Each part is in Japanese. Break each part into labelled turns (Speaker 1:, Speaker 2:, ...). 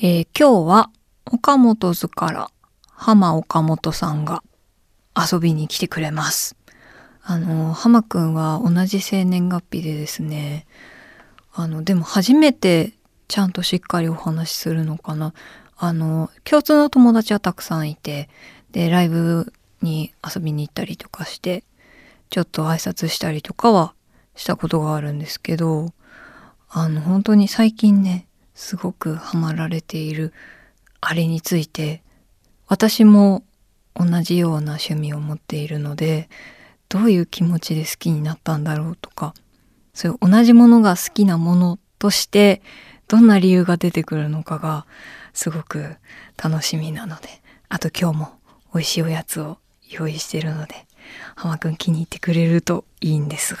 Speaker 1: えー今日は岡本図から浜岡本さんが遊びに来てくれます。あの、浜くんは同じ生年月日でですね、あの、でも初めてちゃんとしっかりお話しするのかな。あの、共通の友達はたくさんいて、で、ライブに遊びに行ったりとかして、ちょっと挨拶したりとかはしたことがあるんですけど、あの、本当に最近ね、すごくハマられているあれについて、私も同じような趣味を持っているので、どういう気持ちで好きになったんだろうとか、そういう同じものが好きなものとして、どんな理由が出てくるのかが、すごく楽しみなので、あと今日も美味しいおやつを用意してるので、浜くん気に入ってくれるといいんですが。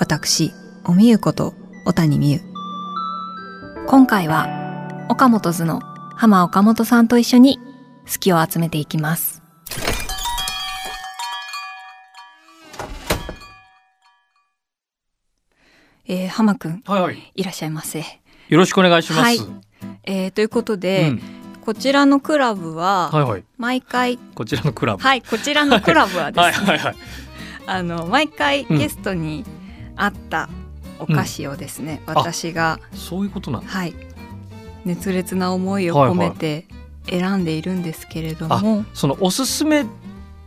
Speaker 1: 私、おみゆこと小谷美優。今回は、岡本図の浜岡本さんと一緒に好きを集めていきます。えー、浜くん、
Speaker 2: はいはい。
Speaker 1: いらっしゃいませ。
Speaker 2: よろしくお願いします。
Speaker 1: はいえー、ということで、
Speaker 2: うん
Speaker 1: こちらのクラブは、
Speaker 2: はいはい。
Speaker 1: 毎回、
Speaker 2: こちらのクラブ。
Speaker 1: はい、こちらのクラブはですね、
Speaker 2: はいはいはい。
Speaker 1: あの毎回
Speaker 2: うん
Speaker 1: ゲストにあったお菓子をですね、
Speaker 2: ん。
Speaker 1: 私が
Speaker 2: そういうことな。
Speaker 1: はい。熱烈な思いを込めて選んでいるんですけれども、
Speaker 2: そのおすすめ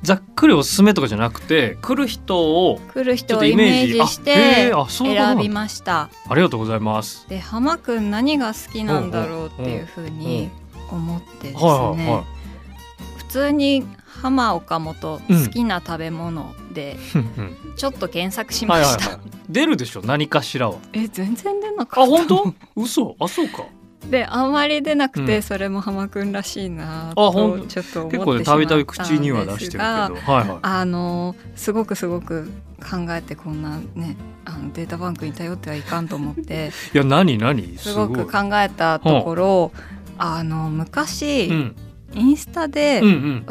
Speaker 2: ざっくりおすすめとかじゃなくて来る人を
Speaker 1: 来る人をイメージ。して選びました。
Speaker 2: ありがとうございます。
Speaker 1: で浜くん何が好きなんだろうっていうふうに思ってですね、
Speaker 2: はいはいは
Speaker 1: 普通に浜岡本
Speaker 2: うん。
Speaker 1: 好きな食べ物でちょっと検索しました。
Speaker 2: いはいはい。出るでしょ何かしらは。
Speaker 1: え全然出なかった。
Speaker 2: あ本当？嘘？あそうか。
Speaker 1: であんまり出なくて、
Speaker 2: うん
Speaker 1: それも浜くんらしいな
Speaker 2: と
Speaker 1: とちょっと思ってし
Speaker 2: 結構ねたびたび口には出してるけど。はいはい。
Speaker 1: あのすごくすごく考えてこんなねあのデータバンクに頼ってはいかんと思って
Speaker 2: いや何？何？
Speaker 1: す
Speaker 2: すご
Speaker 1: く考えたところあの昔、
Speaker 2: うん
Speaker 1: インスタで、
Speaker 2: うんうん。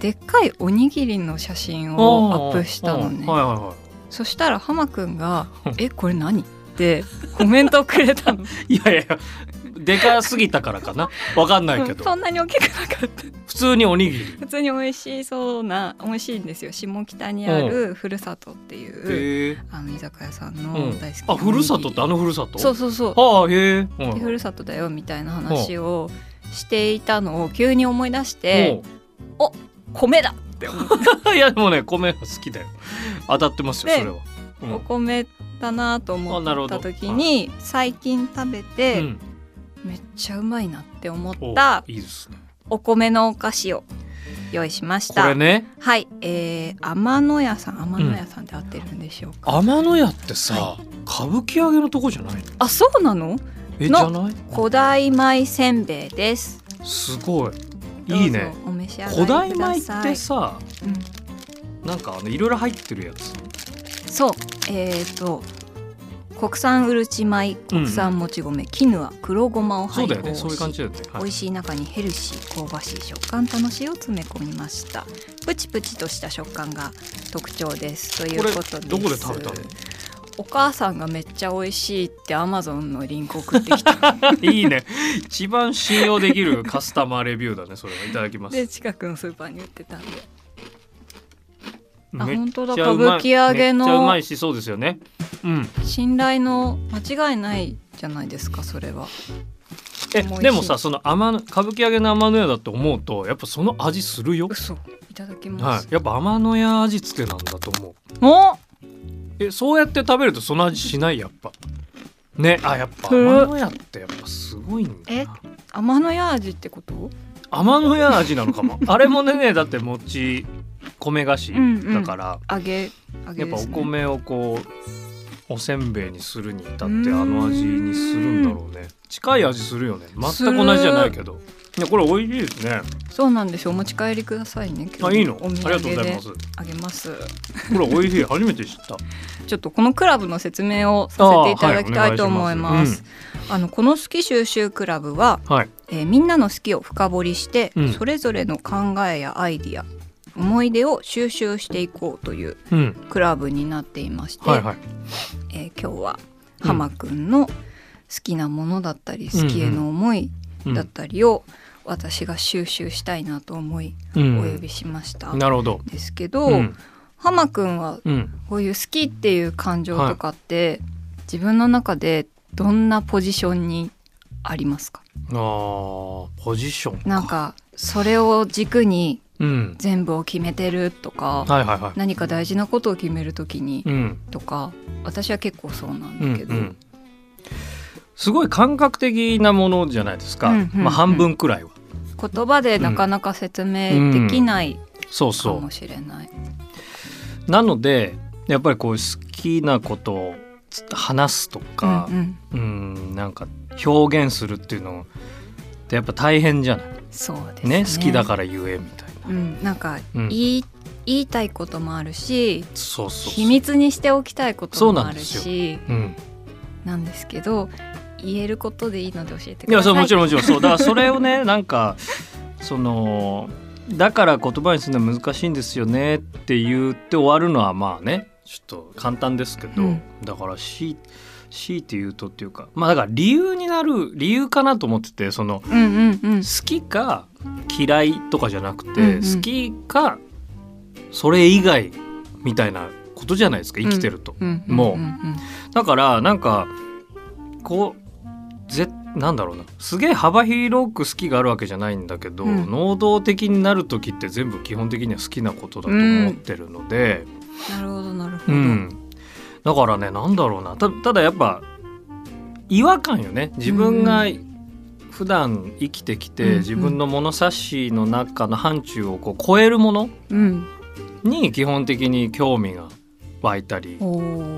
Speaker 1: でっかいおにぎりの写真をアップしたのね
Speaker 2: はいはいは
Speaker 1: そしたら浜くんが「えこれ何?」ってコメントをくれたの
Speaker 2: い。いやいやいや。でかすぎたからかな。わかんないけど。
Speaker 1: そんなに大きくなかった
Speaker 2: 普通におにぎり。
Speaker 1: 普通に美味しそうな美味しいんですよ下北にあるふるさとっていう、
Speaker 2: へえ。
Speaker 1: あの居酒屋さんの
Speaker 2: うん
Speaker 1: 大好きな
Speaker 2: あふるさとってあのふるさと？
Speaker 1: そうそうそう
Speaker 2: ああへえ。うん
Speaker 1: でふるさとだよみたいな話をしていたのを急に思い出して米だって思って
Speaker 2: おう。いやでもね米は好きだよ。当たってますよ
Speaker 1: で
Speaker 2: それは。うん。
Speaker 1: お米だなと思った時に最近食べて、
Speaker 2: うん。
Speaker 1: めっちゃうまいなって思
Speaker 2: お
Speaker 1: った
Speaker 2: いいですね。
Speaker 1: お米のお菓子を用意しまし
Speaker 2: こ
Speaker 1: た
Speaker 2: れね。
Speaker 1: はい、えー、天野屋さん天野屋さんって合ってるんでしょうか、
Speaker 2: 天野屋ってさ、
Speaker 1: は
Speaker 2: 歌舞伎揚げのとこじゃない？の？
Speaker 1: あそうなの？
Speaker 2: えじ
Speaker 1: の
Speaker 2: ゃない？
Speaker 1: 古代米せんべいです。
Speaker 2: すごい。いいね。
Speaker 1: お召し上がり
Speaker 2: 古代
Speaker 1: くだ
Speaker 2: 米
Speaker 1: さい
Speaker 2: ってさ、
Speaker 1: うん
Speaker 2: なんかあのいろいろ入ってるやつ。
Speaker 1: そうえっ、と国産うるち米国産もち米、絹は黒ごまを配合し
Speaker 2: そうだよね。そういう感じだよね。はい
Speaker 1: 美味しい中にヘルシー香ばしい食感楽しいを詰め込みましたプチプチとした食感が特徴ですという
Speaker 2: こ
Speaker 1: とです
Speaker 2: どこで食べたの？
Speaker 1: お母さんがめっちゃ美味しいってアマゾンのリンク送ってきた
Speaker 2: いいね。一番信用できるカスタマーレビューだね。それはいただきます。
Speaker 1: で近くのスーパーに売ってたんであ本当だ歌舞伎揚げの
Speaker 2: めっちゃうまいしそうですよね。うん。
Speaker 1: 信頼の間違いないじゃないですかそれは
Speaker 2: えでもさその天野歌舞伎揚げの天野屋だって思うとやっぱその味するよ。
Speaker 1: 嘘いただき
Speaker 2: は
Speaker 1: ます、
Speaker 2: い。やっぱ天野屋味付けなんだと思う。
Speaker 1: お
Speaker 2: えそうやって食べるとその味しないやっぱ。ねあやっぱ
Speaker 1: ふ
Speaker 2: 天野屋ってやっぱすごいんだ
Speaker 1: え
Speaker 2: な。
Speaker 1: 天の屋味ってこと？
Speaker 2: 天野屋味なのかも。あれもねだって餅米菓子
Speaker 1: うんうん。
Speaker 2: だから、
Speaker 1: 揚げ揚げ
Speaker 2: やっぱお
Speaker 1: ですね
Speaker 2: 米をこうおせんべいにするに至ってあの味にするんだろうね。近い味するよね。全く同じじゃないけどいやこれ美味しいですね。
Speaker 1: そうなんですよ。お持ち帰りくださいね。
Speaker 2: あいいの？ありがとうございます。
Speaker 1: あげます。
Speaker 2: これ美味しい。初めて知った。
Speaker 1: ちょっとこのクラブの説明をさせていただきたいと思います。あのこの好き収集クラブは、
Speaker 2: はい。
Speaker 1: えーみんなの好きを深掘りして、
Speaker 2: うん。
Speaker 1: それぞれの考えやアイディア思い出を収集していこうという
Speaker 2: うん。
Speaker 1: クラブになっていまして、
Speaker 2: はいはい。
Speaker 1: えー今日は
Speaker 2: うん
Speaker 1: 浜くんの好きなものだったり、好きへの思い
Speaker 2: うん
Speaker 1: だったりを私が収集したいなと思いお
Speaker 2: うん。
Speaker 1: 呼びしました。
Speaker 2: なるほど。
Speaker 1: ですけど、
Speaker 2: うん。
Speaker 1: 浜くんは
Speaker 2: うん。
Speaker 1: こういう好きっていう感情とかって、自分の中でどんなポジションにありますか？
Speaker 2: あーポジション
Speaker 1: なんかそれを軸に
Speaker 2: うん。
Speaker 1: 全部を決めてるとか、
Speaker 2: はいはいはい。
Speaker 1: 何か大事なことを決めるときに
Speaker 2: うん。
Speaker 1: とか私は結構そうなん
Speaker 2: うん
Speaker 1: だけど、
Speaker 2: うん。すごい感覚的なものじゃないですか、
Speaker 1: うんうんうん。
Speaker 2: まあ半分くらいは
Speaker 1: 言葉でなかなか説明できないか
Speaker 2: そうそう。
Speaker 1: もしれない。
Speaker 2: なのでやっぱりこう好きなことをつ話すとか
Speaker 1: うんうん。
Speaker 2: うんなんか表現するっていうのってやっぱ大変じゃない？
Speaker 1: そうですね。
Speaker 2: ね好きだから言えみたいな、
Speaker 1: うん、なんか
Speaker 2: うん。
Speaker 1: 言い,、言いたいこともあるし
Speaker 2: そうそうそう。
Speaker 1: 秘密にしておきたいこと
Speaker 2: そう
Speaker 1: もあるし
Speaker 2: うん、
Speaker 1: なんですけど言えることでいいので教えてく
Speaker 2: いや
Speaker 1: ださい。
Speaker 2: そうもちろんもちろん。そう。だからそれをね なんかそのだから言葉にするのは難しいんですよねって言って終わるのはまあねちょっと簡単ですけど、
Speaker 1: うん。
Speaker 2: だから強い強いて言うとっていうかまあだから理由になる理由かなと思っててその
Speaker 1: うんうんうん。
Speaker 2: 好きか嫌いとかじゃなくて、
Speaker 1: うんうん。
Speaker 2: 好きかそれ以外みたいなことじゃないですか生きてると。
Speaker 1: うん
Speaker 2: もうん
Speaker 1: ん
Speaker 2: だからなんかこうぜなんだろうな。すげえ幅広く好きがあるわけじゃないんだけど、
Speaker 1: うん。
Speaker 2: 能動的になる時って全部基本的には好きなことだと思ってるので、
Speaker 1: なるほどなるほど。
Speaker 2: うん。だからねなんだろうな。たただやっぱ違和感よね。自分が普段生きてきて、
Speaker 1: うんうん。
Speaker 2: 自分の物差しの中の範疇をこう超えるもの
Speaker 1: うん。
Speaker 2: に基本的に興味が湧いたり。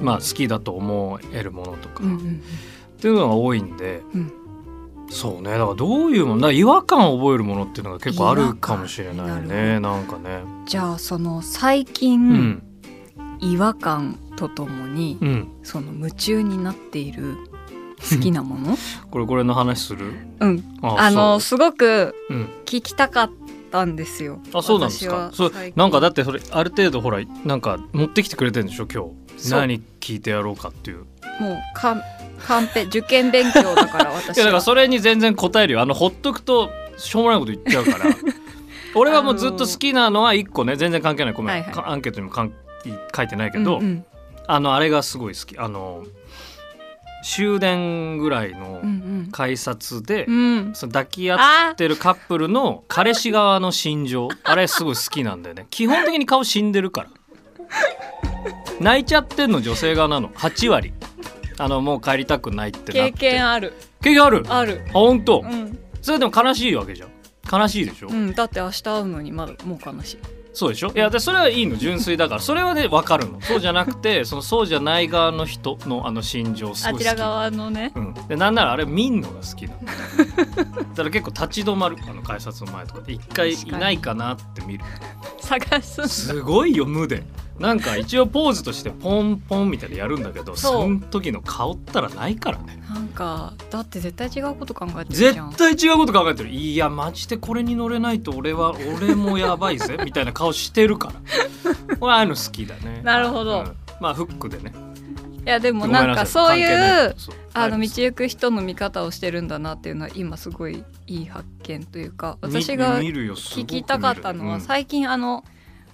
Speaker 2: まあ、好きだと思えるものとか、
Speaker 1: うんうん
Speaker 2: っていうのが多いんで、
Speaker 1: うん。
Speaker 2: そうね。だからどういうもの違和感を覚えるものっていうのが結構あるかもしれないね。なんかね。
Speaker 1: うん。じゃあその最
Speaker 2: う
Speaker 1: 近、
Speaker 2: ん。
Speaker 1: 違和感とともに、
Speaker 2: うん、
Speaker 1: その夢中になっている好きなもの？
Speaker 2: これこれの話する？
Speaker 1: うん。
Speaker 2: あ
Speaker 1: あの
Speaker 2: そ
Speaker 1: すごく聞きたかったんですよ。
Speaker 2: あそうなんですか？そうなんかだってそれある程度ほらなんか持ってきてくれてるんでしょ今日。何聞いてやろうかっていう。
Speaker 1: もうかんカンペ受験勉強だから私
Speaker 2: いやだから
Speaker 1: は。
Speaker 2: それに全然答えるよ。あのほっとくとしょうもないこと言っちゃうから。俺はもうずっと好きなのは一個ね。全然関係ない。ごめん、
Speaker 1: はいはい。
Speaker 2: かアンケートにもかん書いてないけど、
Speaker 1: うんうん。
Speaker 2: あのあれがすごい好き。あの終電ぐらいの
Speaker 1: うん
Speaker 2: 改札で、
Speaker 1: うん。うん。
Speaker 2: その抱き合ってるカップルの彼氏側の心情。あれすごい好きなんだよね。基本的に顔死んでるから。泣いちゃってんの女性側なの。8割あのもう帰りたくないってなっ
Speaker 1: 経
Speaker 2: て
Speaker 1: 験ある
Speaker 2: 経験ある？あ
Speaker 1: ある。
Speaker 2: 本当、
Speaker 1: うん。
Speaker 2: それでも悲しいわけじゃん悲しいでしょ、
Speaker 1: うん、だって明日会うのにまだもう悲しい。
Speaker 2: そうでしょ？いやでそれはいいの純粋だから。それはね分かるの。そうじゃなくて そのそうじゃない側の人のあの心情すごい好き。
Speaker 1: あちら側のね。
Speaker 2: うん、でなんならあれ見んのが好きなの。だから結構立ち止まるあの改札の前とかで一回いないかなって見る。
Speaker 1: 探す。
Speaker 2: すごいよ無でなんか一応ポーズとしてポンポンみたいなのやるんだけど
Speaker 1: そう。
Speaker 2: その時の顔ったらないからね。
Speaker 1: なんかだって絶対違うこと考えてるじゃん。
Speaker 2: 絶対違うこと考えてる。いやマジでこれに乗れないと俺は俺もやばいぜみたいな顔してるから。俺ああいうの好きだね。
Speaker 1: なるほど。
Speaker 2: うん。まあフックでね。
Speaker 1: いやでもなんか
Speaker 2: さ
Speaker 1: そういうあの
Speaker 2: はい。
Speaker 1: 道行く人の見方をしてるんだなっていうのは今すごいいい発見というか
Speaker 2: み
Speaker 1: 私が聞きたかったのは
Speaker 2: うん。
Speaker 1: 最近あの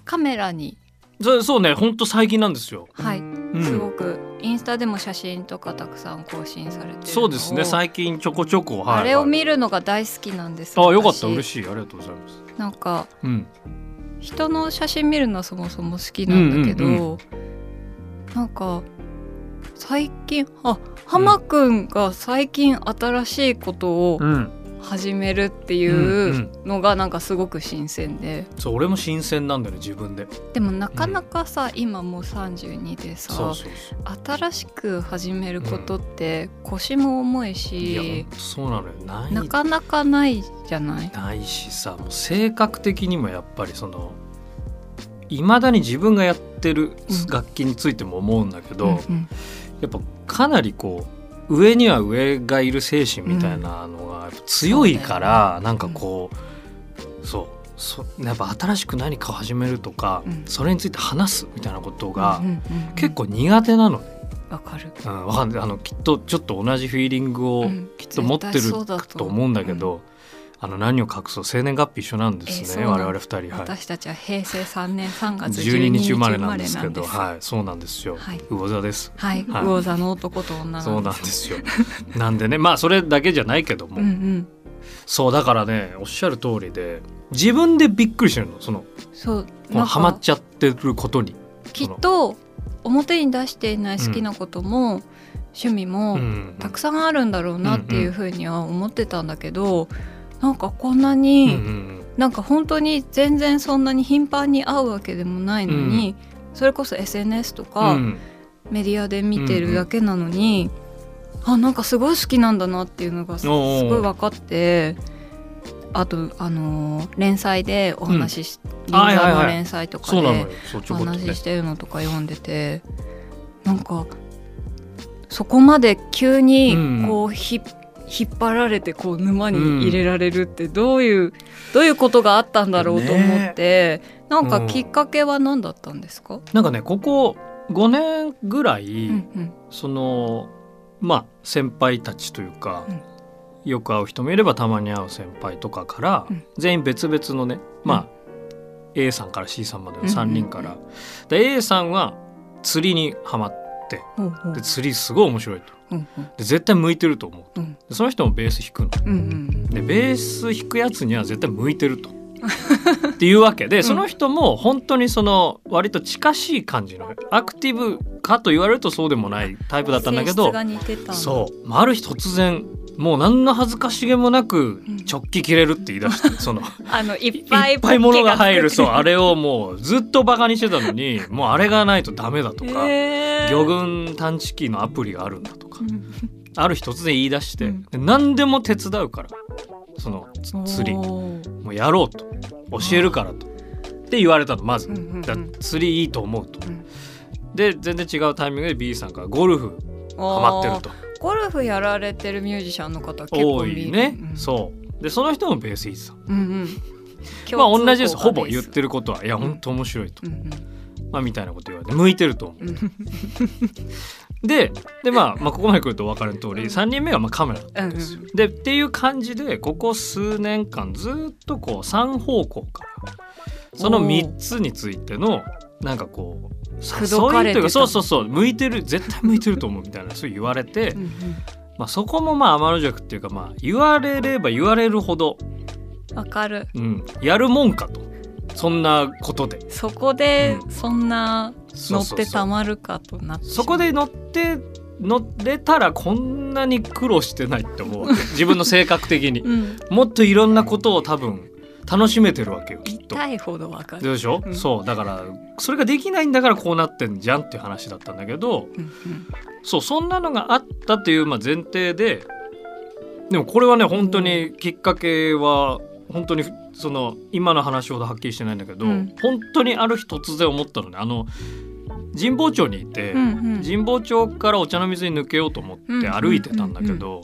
Speaker 1: カメラに。
Speaker 2: そうそうね。ほんと最近なんですよ。
Speaker 1: はい。
Speaker 2: うん。
Speaker 1: すごくインスタでも写真とかたくさん更新されて
Speaker 2: そうですね。最近ちょこちょこ、はい、
Speaker 1: あれを
Speaker 2: はい
Speaker 1: 見るのが大好きなんです
Speaker 2: あよかった。
Speaker 1: 私
Speaker 2: 嬉しい。ありがとうございます。
Speaker 1: なんか
Speaker 2: うん
Speaker 1: 人の写真見るのはそもそも好きなんだけど、
Speaker 2: うんうん。
Speaker 1: なんか最近あ浜くんが最近新しいことを
Speaker 2: うん
Speaker 1: 始めるっていうのがなんかすごく新鮮で、
Speaker 2: そう俺も新鮮なんだよね自分で。
Speaker 1: でもなかなかさ、今もう32でさ新しく始めることって腰も重い
Speaker 2: いや
Speaker 1: し、
Speaker 2: そうなのよ。ない。
Speaker 1: なかなかないじゃない？
Speaker 2: ないしさもう性格的にもやっぱりそのいまだに自分がやってる
Speaker 1: うん。
Speaker 2: 楽器についても思うんだけど、
Speaker 1: うんうん。
Speaker 2: やっぱかなりこう上には上がいる精神みたいなのが強いから、
Speaker 1: そうだよね。
Speaker 2: なんかこう、そうそやっぱ新しく何かを始めるとか、
Speaker 1: うん。
Speaker 2: それについて話すみたいなことが結構苦手なのね、
Speaker 1: わかる、
Speaker 2: うん、わかあのきっとちょっと同じフィーリングを
Speaker 1: うん。
Speaker 2: きっと持ってると思うんだけど、あの何を隠そう生年月日一緒なんですね、
Speaker 1: えー
Speaker 2: 我々二人、はい、
Speaker 1: 私たちは平成3年3月
Speaker 2: 12
Speaker 1: 12
Speaker 2: 日
Speaker 1: 日生まれ
Speaker 2: な
Speaker 1: なんんですすけ
Speaker 2: ど、
Speaker 1: ど
Speaker 2: はい、そうなんですよ。
Speaker 1: はい。
Speaker 2: 魚座です。
Speaker 1: はい、
Speaker 2: はい。
Speaker 1: 魚座の男と女
Speaker 2: そう
Speaker 1: な
Speaker 2: んんですよ。なんでね、まあそれだけじゃないけども、
Speaker 1: うんうん。
Speaker 2: そうだからね、おっしゃる通りで、自分でびっくりしてるの、その
Speaker 1: そう
Speaker 2: ハマっちゃってることに。
Speaker 1: きっと表に出していない好きなことも、趣味も
Speaker 2: うん。
Speaker 1: たくさんあるんだろうなっていうふうには思ってたんだけど、なんかこんなに、
Speaker 2: うんうん
Speaker 1: なんか本当に全然そんなに頻繁に会うわけでもないのに、それこそ SNS と
Speaker 2: う
Speaker 1: か、
Speaker 2: ん。
Speaker 1: メディアで見てるだけなのに、あなんかすごい好きなんだなっていうのがすごい分かってあとあのー連載でお話しし、銀
Speaker 2: はいはいはい。
Speaker 1: 座の連載とかでお話し。してるのとか読んでてなんかそこまで急に
Speaker 2: うん
Speaker 1: こうひ、引っ張られてこう沼に入れられるってどういう、どういうことがあったんだろうと思って、なんかきっかけは何だったんですか、
Speaker 2: なんかね、ここ5年ぐらい、
Speaker 1: うんうん。
Speaker 2: そのまあ先輩たちというか、
Speaker 1: うん。
Speaker 2: よく会う人もいればたまに会う先輩とかから、
Speaker 1: うん。
Speaker 2: 全員別々のねまあ、A さんから C さんまでの3人から、
Speaker 1: うん
Speaker 2: で A さんは釣りにはまってで釣りすごい面白いと
Speaker 1: うんうん。
Speaker 2: で絶対向いてると思うと。
Speaker 1: うん。
Speaker 2: でその人もベース弾くの。
Speaker 1: うんうん
Speaker 2: でベース弾くやつには絶対向いてると。っていうわけでその人も本当にその割と近しい感じのアクティブかと言われるとそうでもないタイプだったんだけどそう、まあ、ある日突然もう何の恥ずかしげもなく
Speaker 1: うん。
Speaker 2: 直帰切れるって言い出して その
Speaker 1: あのいっ
Speaker 2: い
Speaker 1: ぱい
Speaker 2: っぱい物が入るそう。あ
Speaker 1: れ
Speaker 2: れをもうずっとバカにしてたのにもうあれがないとダメだとか、魚群探知機のアプリがあるんだとか。ある日突然言い出して、
Speaker 1: うん。
Speaker 2: で何でも手伝うから。そのつ釣り。もうやろうと。教えるからと。って言われたのまず、だ釣りいいと思うと、
Speaker 1: うん。
Speaker 2: で全然違うタイミングで B さんからゴルフハマってると。
Speaker 1: ゴルフやられてるミュージシャンの方結構
Speaker 2: 多いね、
Speaker 1: うん。
Speaker 2: そう。でその人もベース弾いてた
Speaker 1: うんうん。
Speaker 2: まあ同じです。ほぼ言っ
Speaker 1: る
Speaker 2: てることはいや
Speaker 1: うん。
Speaker 2: 本当面白いと、
Speaker 1: うんうん。
Speaker 2: まあみたいなこと言われて向いてると思
Speaker 1: う。ん。
Speaker 2: う でで、まあ、まあここまで来るとお分かりの通り3人目がまあカメラだったんですよ、
Speaker 1: うん
Speaker 2: でっていう感じでここ数年間ずっとこう3方向からその3つについてのなんかこう誘いというかそうそうそう向いてる絶対向いてると思うみたいなそう言われて、
Speaker 1: うんうん。
Speaker 2: まあ、そこもまあ天の弱っていうかまあ言われれば言われるほど、
Speaker 1: わかる。
Speaker 2: うん、やるもんかと。そんなことで。
Speaker 1: そこで
Speaker 2: うん。
Speaker 1: そんな乗ってたまるかとなって
Speaker 2: そこで乗って乗れたらこんなに苦労してないって思う 自分の性格的に。
Speaker 1: うん。
Speaker 2: もっといろんなことを多分楽しめてるわけよきっと。
Speaker 1: 痛いほどわかる。
Speaker 2: でしょ、
Speaker 1: うん。
Speaker 2: そう。だからそれができないんだからこうなってんじゃんっていう話だったんだけど
Speaker 1: うんうん。
Speaker 2: そうそんなのがあったっていうまあ前提ででもこれはね本当にきっかけは本当にその今の話ほどはっきりしてないんだけど、
Speaker 1: うん。
Speaker 2: 本当にある日突然思ったのね。あの神保町にいて、
Speaker 1: うんうん。
Speaker 2: 神保町からお茶の水に抜けようと思って歩いてたんだけど、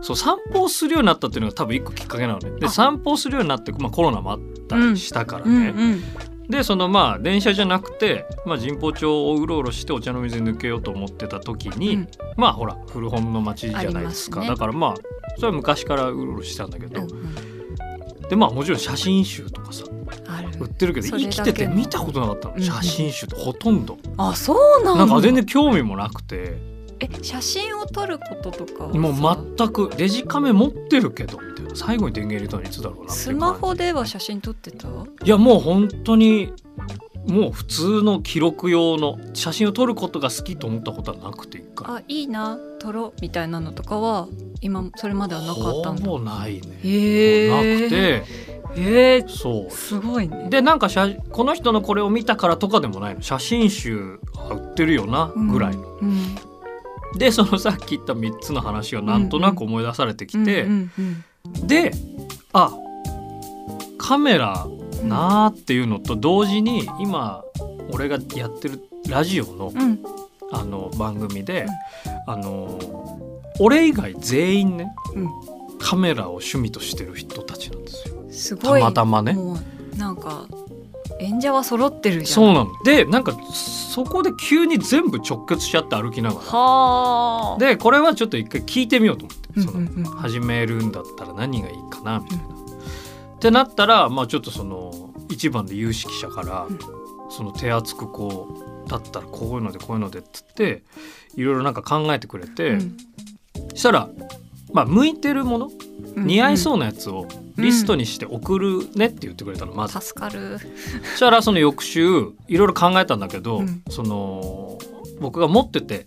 Speaker 2: そう散歩をするようになったっていうのが多分一個きっかけなのね。で
Speaker 1: あ
Speaker 2: 散歩をするようになって、まあ、コロナもあったりしたから
Speaker 1: うん。
Speaker 2: ね、
Speaker 1: うん
Speaker 2: でそのまあ電車じゃなくて、まあ、神保町をうろうろしてお茶の水に抜けようと思ってた時に、
Speaker 1: うん。
Speaker 2: まあほら古本の街じゃないですか。
Speaker 1: ね。
Speaker 2: だからまあそれは昔からうろうろしてたんだけど、
Speaker 1: うんうん。
Speaker 2: でまあもちろん写真集とかさ売ってるけど生きてて見たことなかったの、写真集ってほとんど、
Speaker 1: あそうなんだ。
Speaker 2: なんか全然興味もなくて。
Speaker 1: え写真を撮ることとか
Speaker 2: もう全くデジカメ持ってるけどみたいな最後に電源入れたのいつだろうな
Speaker 1: スマホでは写真撮ってた？
Speaker 2: いやもう本当にもう普通の記録用の写真を撮ることが好きと思ったことはなくて一回。
Speaker 1: あいいな。撮ろうみたいなのとかは今それまではなかったんだ。
Speaker 2: ほぼないね、
Speaker 1: へー。
Speaker 2: なくて
Speaker 1: えー、
Speaker 2: そう。
Speaker 1: すごいね。
Speaker 2: でなんか写この人のこれを見たからとかでもないの。写真集あ売ってるよなぐらいの、
Speaker 1: うん。
Speaker 2: でそのさっき言った3つの話がなんとなく思い出されてきて、
Speaker 1: うんうん
Speaker 2: であカメラ
Speaker 1: うん
Speaker 2: なーっていうのと同時に今俺がやってるラジオの
Speaker 1: うん。
Speaker 2: あの番組で、あの俺以外全員ね
Speaker 1: うん
Speaker 2: カメラを趣味としてる人たちなんですよ。
Speaker 1: すごい。
Speaker 2: たまたまね。
Speaker 1: なんか演者は揃ってるじゃん。
Speaker 2: そうなの。でなんかそこで急に全部直結しちゃって歩きながら。
Speaker 1: はあ。
Speaker 2: でこれはちょっと一回聞いてみようと思って、その
Speaker 1: うんうん。うん
Speaker 2: 始めるんだったら何がいいかなみたいな。ってなったらまあちょっとその一番で有識者から、
Speaker 1: うん。
Speaker 2: その手厚くこうだったらこういうのでこういうのでっつっていろいろなんか考えてくれて、
Speaker 1: うん。
Speaker 2: したらまあ向いてるもの？
Speaker 1: うん
Speaker 2: 似合いそうなやつをリストにして送るねって言ってくれたのまず。
Speaker 1: 助かる。
Speaker 2: そしたらその翌週いろいろ考えたんだけど、
Speaker 1: うん。
Speaker 2: その僕が持ってて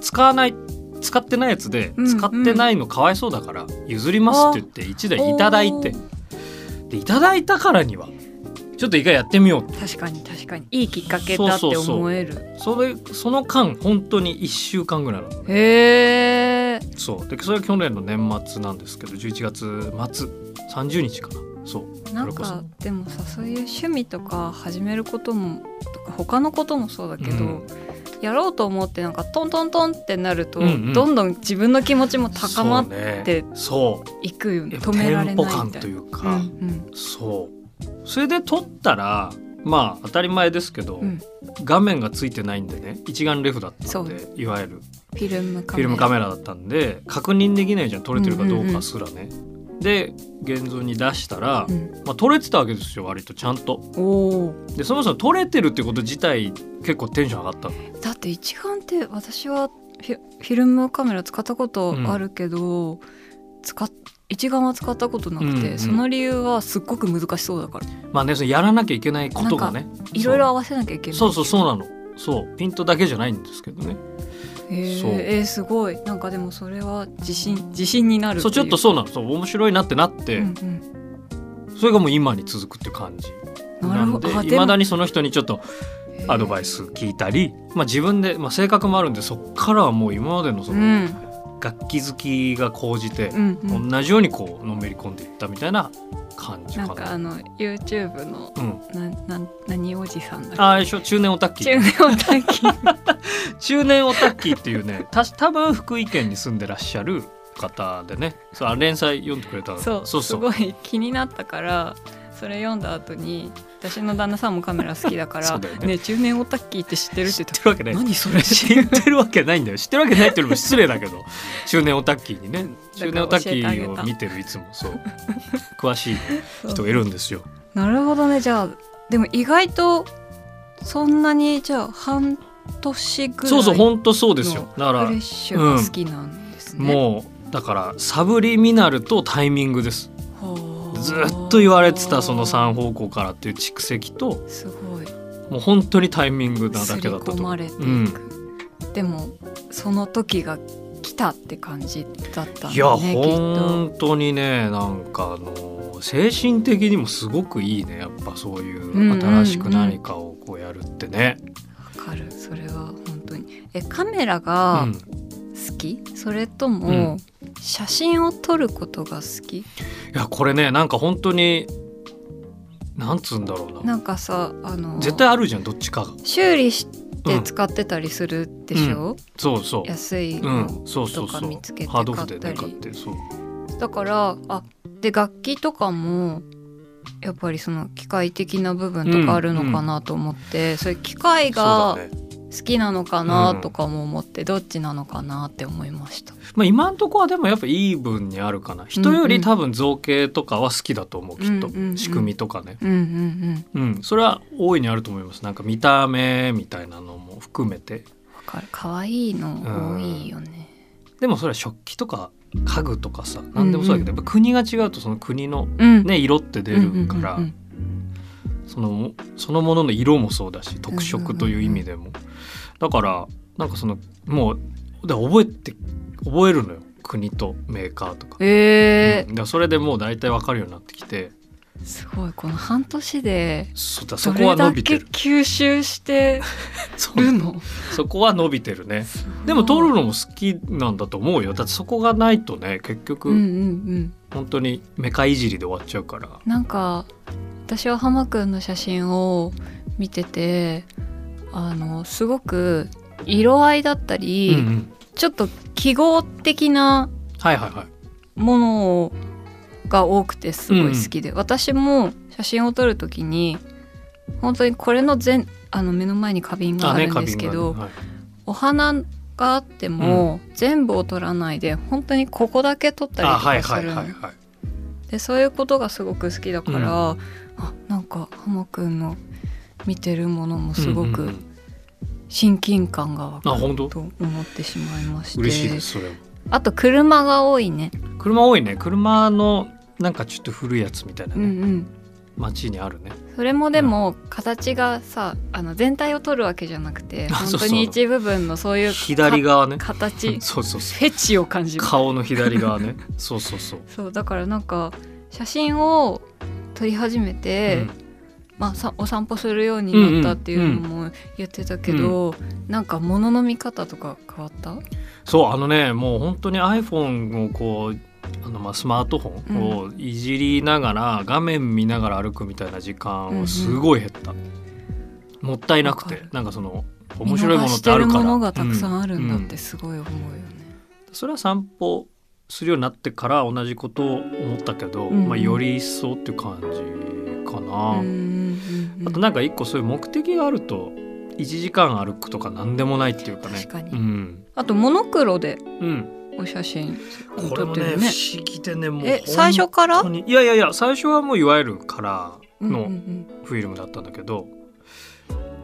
Speaker 2: 使わない使ってないやつで、
Speaker 1: うん
Speaker 2: 使ってないのかわいそうだから譲りますって言って1台いただいて。でいただいたからにはちょっと一回やってみよう。
Speaker 1: 確かに確かに。いいきっかけだって思える。
Speaker 2: それその間本当に1週間ぐらいなの。
Speaker 1: へえ
Speaker 2: そう。でそれは去年の年末なんですけど11月末。30日かな。そう。
Speaker 1: なんかでもさそういう趣味とか始めることもとか他のこともそうだけど、
Speaker 2: うん。
Speaker 1: やろうと思ってなんかトントントンってなると、
Speaker 2: うんうん。
Speaker 1: どんどん自分の気持ちも高まって
Speaker 2: そう。
Speaker 1: いくよね。
Speaker 2: やっぱ
Speaker 1: 止められないみたいな。
Speaker 2: というか、
Speaker 1: うんうん。
Speaker 2: そう。それで撮ったらまあ当たり前ですけど、
Speaker 1: うん。
Speaker 2: 画面がついてないんでね一眼レフだったんでいわゆる。
Speaker 1: フィルムカメラ。
Speaker 2: だったんで確認できないじゃん撮れてるかどうかすらね。で現像に出したら、
Speaker 1: うん。
Speaker 2: まあ、撮れてたわけですよ割とちゃんと。でそもそも撮れてるってこと自体結構テンション上がったの。
Speaker 1: だって一眼って私はフィフィルムカメラ使ったことあるけど、使っ一眼は使ったことなくて、
Speaker 2: うんうん。
Speaker 1: その理由はすっごく難しそうだから。
Speaker 2: まあねやらなきゃいけないことがね
Speaker 1: いろいろ合わせなきゃいけない
Speaker 2: そう。そうそうなの。そう。ピントだけじゃないんですけどね。
Speaker 1: へーえーすごい。なんかでもそれは自信自信になる
Speaker 2: そうちょっとそうなの。そう面白いなってなって、
Speaker 1: うんうん。
Speaker 2: それがもう今に続くって感じ。
Speaker 1: なるほ
Speaker 2: なんでいまだにその人にちょっとアドバイス聞いたり、まあ、自分で、まあ、性格もあるんでそっからはもう今までのその
Speaker 1: うん
Speaker 2: 楽器好きが高じて
Speaker 1: う、んうん。
Speaker 2: 同じようにこうのめり込んでいったみたいな感じかな。
Speaker 1: なんかあの YouTube の
Speaker 2: うん、
Speaker 1: なな何おじさんだっけ？
Speaker 2: ああれでしょ中年オタッキー。
Speaker 1: 中年オタッキー。
Speaker 2: 中年オタッキーっていうねた多分福井県に住んでらっしゃる方でね。そうあ連載読んでくれた。の
Speaker 1: そう
Speaker 2: そうそう。
Speaker 1: すごい気になったからそれ読んだ後に私の旦那さんもカメラ好きだから
Speaker 2: ね。
Speaker 1: ね中年オタッキーって知ってるって
Speaker 2: 知
Speaker 1: 言っ
Speaker 2: ってるわけない。
Speaker 1: た何それ？
Speaker 2: 知ってるわけないんだよ。知ってるわけないっていうのも失礼だけど。中年オタッキーにね。中年オタッキーを見てるいつも。そう。詳しい人がいるんですよ。
Speaker 1: なるほどね。じゃあでも意外とそんなにじゃあ半年ぐらい
Speaker 2: そうそう本当そうですよ。だから
Speaker 1: フレッシュが好きなんですね、
Speaker 2: もうだからサブリミナルとタイミングです。
Speaker 1: はあ
Speaker 2: ずっと言われてたその3方向からっていう蓄積と
Speaker 1: すごい。
Speaker 2: もう本当にタイミングなだけだったと思う。うん
Speaker 1: でもその時が来たって感じだったん
Speaker 2: いや
Speaker 1: だねきっと。
Speaker 2: 本当にねなんかあの精神的にもすごくいいね。やっぱそういう新しく何かをこうやるってね。
Speaker 1: わかる。それは本当に。えカメラ
Speaker 2: う
Speaker 1: が
Speaker 2: ん。
Speaker 1: 好き、それと
Speaker 2: う
Speaker 1: も
Speaker 2: ん
Speaker 1: 写真を撮ることが好き？
Speaker 2: いやこれねなんか本当になんつうんだろうな。
Speaker 1: なんかさあの
Speaker 2: 絶対あるじゃんどっちかが。
Speaker 1: 修理し
Speaker 2: うん
Speaker 1: て使ってたりするでしょ、
Speaker 2: そうそう。
Speaker 1: 安いの、
Speaker 2: うん、そうそう
Speaker 1: と
Speaker 2: そう。
Speaker 1: か見つけて
Speaker 2: ハードオフで
Speaker 1: 買ったり
Speaker 2: そう。
Speaker 1: だからあで楽器とかもやっぱりその機械的な部分とかあるのかなと思って、そういう機械が
Speaker 2: だね
Speaker 1: 好きなのかなとかも思って、どっちなのかなって思いました。
Speaker 2: まあ今のところはでもやっぱイーブンにあるかな。人より多分造形とかは好きだと思うきっと、
Speaker 1: うんうんうん。
Speaker 2: 仕組みとかね。
Speaker 1: うんうん
Speaker 2: うん。それは大いにあると思います。なんか見た目みたいなのも含めて。
Speaker 1: うん。わかる。可愛いの多いよね。
Speaker 2: でもそれは食器とか家具とかさ何でもそうだけど、やっぱ国が違うとその国の
Speaker 1: うん。
Speaker 2: ね色って出るから、
Speaker 1: うんうんうん
Speaker 2: そのそのものの色もそうだし特色という意味でも、だからなんかそのもうだから覚えて覚えるのよ。国とメーカーとか,、
Speaker 1: え
Speaker 2: うん。だそれでもう大体わかるようになってきて。
Speaker 1: ー、すごい。この半年でど
Speaker 2: こは
Speaker 1: れだけ
Speaker 2: 伸びてる。
Speaker 1: 吸収して るの？
Speaker 2: そこは伸びてるね。でも撮るのも好きなんだと思うよ。だってそこがないとね結局、
Speaker 1: うんうんうん。
Speaker 2: 本当にメカいじりで終わっちゃうから
Speaker 1: なんか私は浜くんの写真を見ててあのすごく色合いだったり、
Speaker 2: うんうん。
Speaker 1: ちょっと記号的な
Speaker 2: はいはいはい。
Speaker 1: ものが多くてすごい好きで、私も写真を撮る時に本当にこれの全あの目の前に花瓶があるんですけど、
Speaker 2: 花瓶がね。
Speaker 1: お花があっても、全部を撮らないで本当にここだけ撮ったりとかするでそういうことがすごく好きだから、あなんか浜くんの見てるものもすごく
Speaker 2: うんうんうん。
Speaker 1: 親近感が湧く
Speaker 2: あ本当？
Speaker 1: と思ってしまいまして。
Speaker 2: 嬉しいですそれ。は
Speaker 1: あと車が多いね。
Speaker 2: 車多いね。車のなんかちょっと古いやつみたいな
Speaker 1: うんう
Speaker 2: ね、
Speaker 1: ん。
Speaker 2: 街にあるね。
Speaker 1: それもでも形がさあの全体を撮るわけじゃなくて本当に一部分のそういうか
Speaker 2: 左側ね。
Speaker 1: 形
Speaker 2: そうそうそう。
Speaker 1: フェチを感じる
Speaker 2: 顔の左側ね。そうそうそう、
Speaker 1: そうだからなんか写真を撮り始めて、まあ、さお散歩するようになったっていうのも言ってたけど、なんか物の見方とか変わった？
Speaker 2: そうあのねもう本当に iPhone をこうあのまあスマートフォンをいじりながら、画面見ながら歩くみたいな時間をすごい減った、もったいなくてなんかその面白いものってある
Speaker 1: 見逃して
Speaker 2: から
Speaker 1: るものがたくさんあるんだっ
Speaker 2: う
Speaker 1: てすごい思うよね。
Speaker 2: それは散歩するようになってから同じことを思ったけど、
Speaker 1: うん。うん
Speaker 2: まあ、より一層っていう感じかな、
Speaker 1: うんうんうん
Speaker 2: あとなんか一個そういう目的があると1時間歩くとか何でもないっていうかね。
Speaker 1: 確かに。
Speaker 2: うん、
Speaker 1: あとモノクロで
Speaker 2: うん、
Speaker 1: お写真
Speaker 2: これもね不。思議でねもう
Speaker 1: え最初から？
Speaker 2: いやいやいや最初はもういわゆるカラー
Speaker 1: うんうんう
Speaker 2: の
Speaker 1: ん。
Speaker 2: フィルムだったんだけど、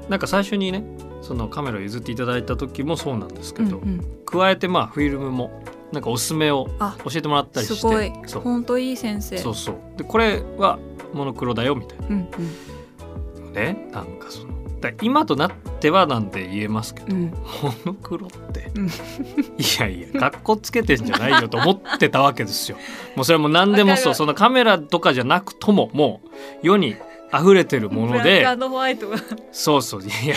Speaker 2: なんか最初にねそのカメラを譲っていただいた時もそうなんですけど、
Speaker 1: うんうん。
Speaker 2: 加えてまあフィルムもなんかおすすめを
Speaker 1: あ
Speaker 2: 教えてもらったりして。
Speaker 1: すごい。
Speaker 2: そう
Speaker 1: 本当いい先生。
Speaker 2: そうそう。でこれはモノクロだよみたい
Speaker 1: うん
Speaker 2: なねなんかその。だ今となってはなんで言えますけど、
Speaker 1: うん。うん
Speaker 2: モノクロって、
Speaker 1: うん
Speaker 2: いやいやかっこつけてんじゃないよと思ってたわけですよ。もうそれはもう何でもそうそのカメラとかじゃなくとももう世に溢れてるもので。
Speaker 1: アンドホワイトが。
Speaker 2: そうそういやいや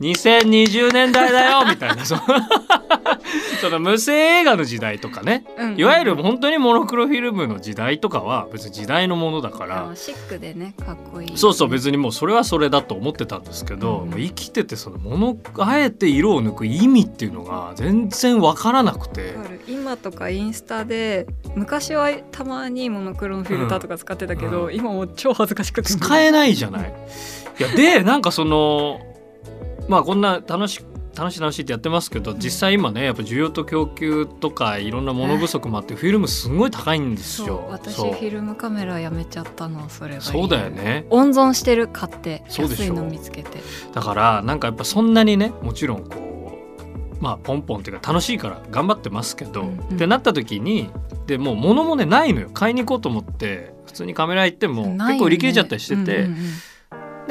Speaker 2: 2020年代だよみたいなそ その無声映画の時代とかね。
Speaker 1: うん。
Speaker 2: いわゆる本当にモノクロフィルムの時代とかは別に時代のものだか
Speaker 1: あ
Speaker 2: ら
Speaker 1: のシックでねかっこいい。
Speaker 2: そうそう別にもうそれはそれだと思ってたんですけど、
Speaker 1: うん。
Speaker 2: もう生きててそのものあえて色を抜く意味っていうのが全然わからなくて。
Speaker 1: 今とかインスタで昔はたまにモノクロのフィルターとか使ってたけど、
Speaker 2: うん。
Speaker 1: 今もう超恥ずかしくて。
Speaker 2: 使えないじゃない。いやでなんかそのまあこんな楽し楽しい楽しいってやってますけど実際今ねやっぱ需要と供給とかいろんなもの不足もあってフィルムすごい高いんですよ。
Speaker 1: 私フィルムカメラやめちゃったのそれが
Speaker 2: そうだよね。
Speaker 1: 温存してる買って安いの見つけて。
Speaker 2: だからなんかやっぱそんなにねもちろんこうまあポンポンっていうか楽しいから頑張ってますけど、
Speaker 1: うんうん。
Speaker 2: ってなった時にでもう物もねないのよ。買いに行こうと思って普通にカメラ行っても結構売り切れちゃったりしてて、
Speaker 1: うんうん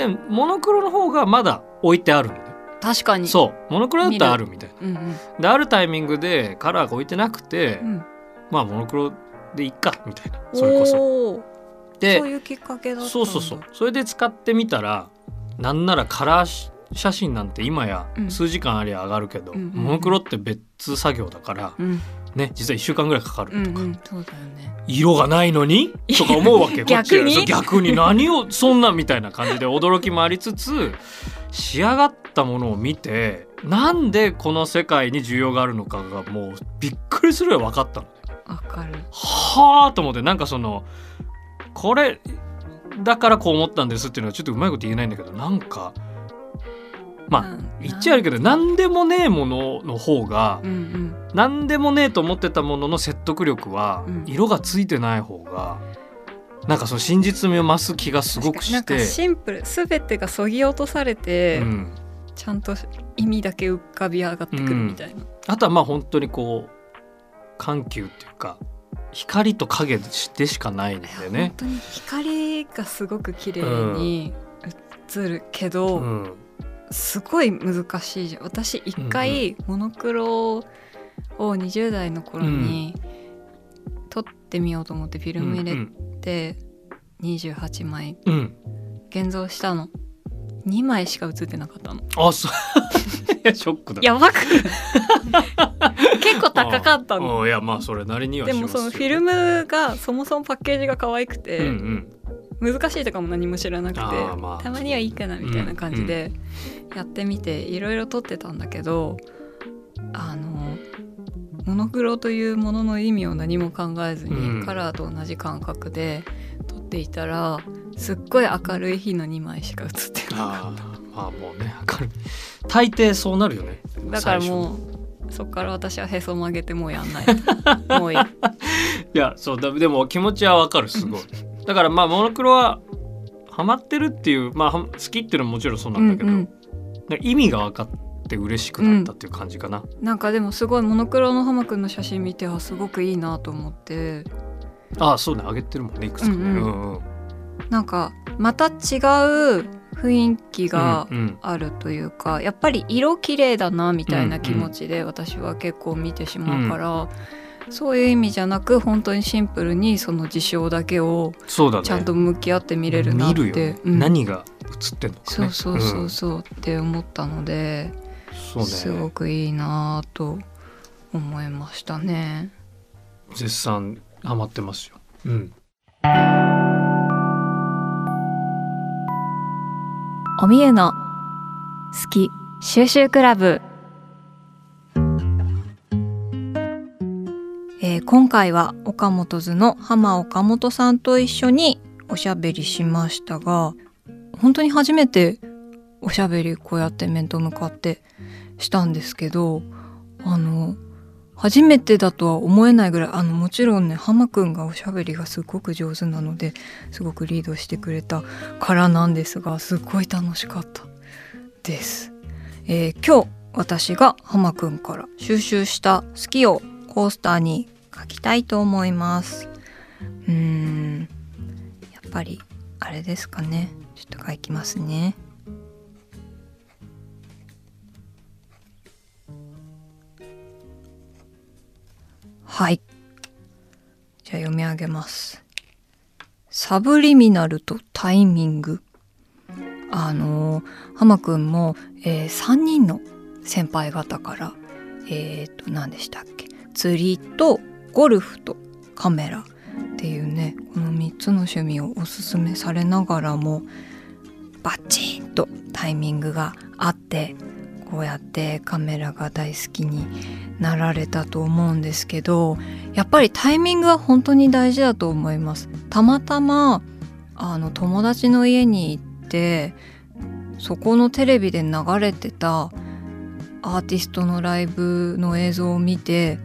Speaker 1: うん。
Speaker 2: でモノクロの方がまだ置いてある。のね
Speaker 1: 確かに。
Speaker 2: そう。モノクロだったらあるみたいな。
Speaker 1: うんうん。
Speaker 2: であるタイミングでカラーが置いてなくて、
Speaker 1: うん。
Speaker 2: まあモノクロでいっかみたいな。それこそ。で
Speaker 1: そういうきっかけだ
Speaker 2: そうそうそう。それで使ってみたらなんならカラーし写真なんて今や
Speaker 1: うん。
Speaker 2: 数時間ありゃ上がるけど、
Speaker 1: うん
Speaker 2: モノクロって別作業だから、
Speaker 1: うん。
Speaker 2: ね実は1週間ぐらいかかる
Speaker 1: うん
Speaker 2: とか、
Speaker 1: うんそうだよね。
Speaker 2: 色がないのに？とか思うわけ。
Speaker 1: 逆に？
Speaker 2: 逆に。何をそんなみたいな感じで驚きもありつつ仕上がったものを見てなんでこの世界に需要があるのかがもうびっくりするぐらい分かったの。
Speaker 1: わかる。
Speaker 2: はあと思ってなんかそのこれだからこう思ったんですっていうのはちょっとうまいこと言えないんだけどなんかまあ
Speaker 1: うん
Speaker 2: 言っちゃあるけど何でもねえものの方が
Speaker 1: うんうん。
Speaker 2: 何でもねえと思ってたものの説得力は
Speaker 1: うん。
Speaker 2: 色がついてない方がなんかその真実味を増す気がすごく
Speaker 1: なんか
Speaker 2: して。
Speaker 1: シンプル。全てがそぎ落とされて、
Speaker 2: うん、
Speaker 1: ちゃんと意味だけ浮かび上がってくるみたいな、
Speaker 2: あとはまあ本当にこう緩急っていうか光と影でしかないんだよ
Speaker 1: 本
Speaker 2: ね。
Speaker 1: 当に光がすごく綺麗に映るけど、
Speaker 2: うん。
Speaker 1: すごい難しいじゃん。私一回モノクロを20代の頃に撮ってみようと思ってフィルム入れて28枚。
Speaker 2: うん。
Speaker 1: 現像したの。2枚しか写ってなかったの。
Speaker 2: あそう。い やショックだ。
Speaker 1: やばく。結構高かったの。
Speaker 2: ああいやまあそれなりには
Speaker 1: で
Speaker 2: します
Speaker 1: そのフィルムがそもそもパッケージが可愛く
Speaker 2: うんう
Speaker 1: て、
Speaker 2: ん。
Speaker 1: 難しいとかも何も知らなくて、
Speaker 2: あーまあ。
Speaker 1: たまにはいいかなみたいな感じでやってみていろいろ撮ってたんだけどあのモノクロというものの意味を何も考えずに、
Speaker 2: うん。
Speaker 1: カラーと同じ感覚で撮っていたらすっごい明るい日の2枚しか写ってなか
Speaker 2: あーまあもうね明るい。大抵そうなるよね
Speaker 1: っただからもうそっから私はへそ曲げてもうやんない。もういい。
Speaker 2: いやそうだでも気持ちはわかるすごい。だからまあモノクロはハマってるっていうまあは好きっていうのももちろんそうなんだけど、
Speaker 1: うんうん。
Speaker 2: 意味が分かって嬉しくなったっていう感じかな、
Speaker 1: なんかでもすごいモノクロの浜くんの写真見てはすごくいいなと思って。
Speaker 2: ああそうね上げてるもんねいくつかね。
Speaker 1: うんうん。
Speaker 2: うんうん。
Speaker 1: なんかまた違う雰囲気が
Speaker 2: うんうん。
Speaker 1: あるというか、やっぱり色綺麗だなみたいな気持ちで私は結構見てしまうから、そういう意味じゃなく本当にシンプルにその事象だけをちゃんと向き合って見れるなって、
Speaker 2: 見るよ、
Speaker 1: うん。
Speaker 2: 何が映ってんのかね。
Speaker 1: そうそうそううそうって思ったので、
Speaker 2: んそう
Speaker 1: すご
Speaker 2: ね
Speaker 1: くいいなと思いましたね。
Speaker 2: 絶賛ハマってますよ。うん。
Speaker 1: おみゆの好き収集クラブ、えー今回は岡本図の浜岡本さんと一緒におしゃべりしましたが本当に初めておしゃべりこうやって面と向かってしたんですけどあの初めてだとは思えないぐらいあのもちろんね浜くんがおしゃべりがすごく上手なのですごくリードしてくれたからなんですがすごい楽しかったです。えー今日私が浜くんから収集した好きをコースターに書きたいと思います。うーんやっぱりあれですかねちょっと書きますね。はい。じゃあ読み上げます。サブリミナルとタイミング。あの浜くんも、え3人の先輩方からえっ、と何でしたっけ？釣りとゴルフとカメラっていうねこの3つの趣味をおすすめされながらもバッチンとタイミングがあってこうやってカメラが大好きになられたと思うんですけどやっぱりタイミングは本当に大事だと思います。たまたまあの友達の家に行ってそこのテレビで流れてたアーティストのライブの映像を見て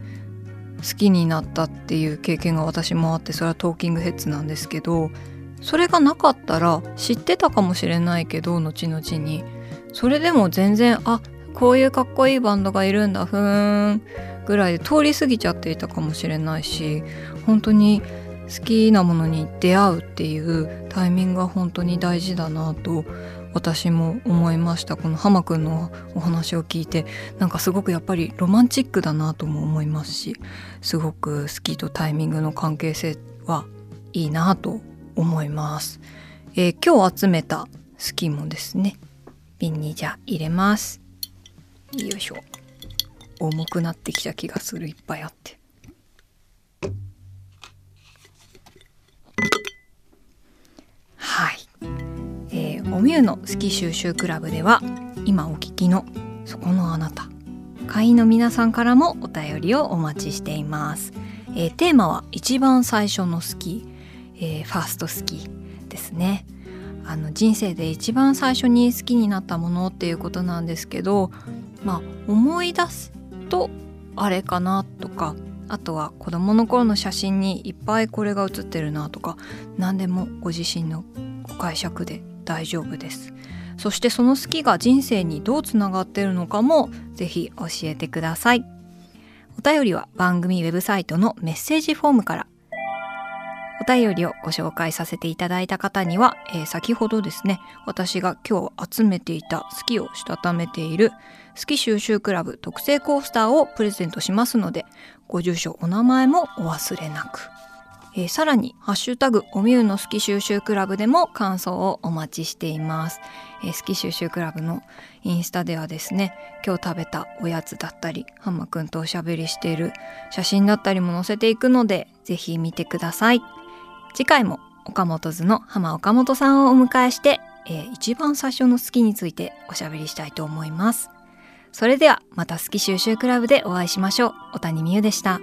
Speaker 1: 好きになったっていう経験が私もあってそれはトーキングヘッズなんですけどそれがなかったら知ってたかもしれないけど後々にそれでも全然あこういうかっこいいバンドがいるんだふーんぐらいで通り過ぎちゃっていたかもしれないし本当に好きなものに出会うっていうタイミングが本当に大事だなと私も思いました。この浜くんのお話を聞いてなんかすごくやっぱりロマンチックだなとも思いますしすごく好きとタイミングの関係性はいいなと思います、えー今日集めた好きもですね瓶にじゃあ入れます。よいしょ。重くなってきた気がする。いっぱいあって。はい。えーおみゆの好き収集クラブでは今お聞きのそこのあなた。会員の皆さんからもお便りをお待ちしています、えーテーマは一番最初の好き、えーファースト好きですね。あの人生で一番最初に好きになったものっていうことなんですけどまあ思い出すとあれかなとかあとは子供の頃の写真にいっぱいこれが写ってるなとか何でもご自身のご解釈で大丈夫です。そしてその好きが人生にどうつながってるのかもぜひ教えてください。お便りは番組ウェブサイトのメッセージフォームから。お便りをご紹介させていただいた方には、えー先ほどですね私が今日集めていた好きをしたためている好き収集クラブ特製コースターをプレゼントしますのでご住所お名前もお忘れなく、えーさらに「ハッシュタグおみゆの好き収集クラブ」でも感想をお待ちしています、えー好き収集クラブのインスタではですね今日食べたおやつだったりハンマくんとおしゃべりしている写真だったりも載せていくのでぜひ見てください。次回も岡本図の浜岡本さんをお迎えして、えー一番最初の好きについておしゃべりしたいと思います。それではまた好き収集クラブでお会いしましょう。小谷美優でした。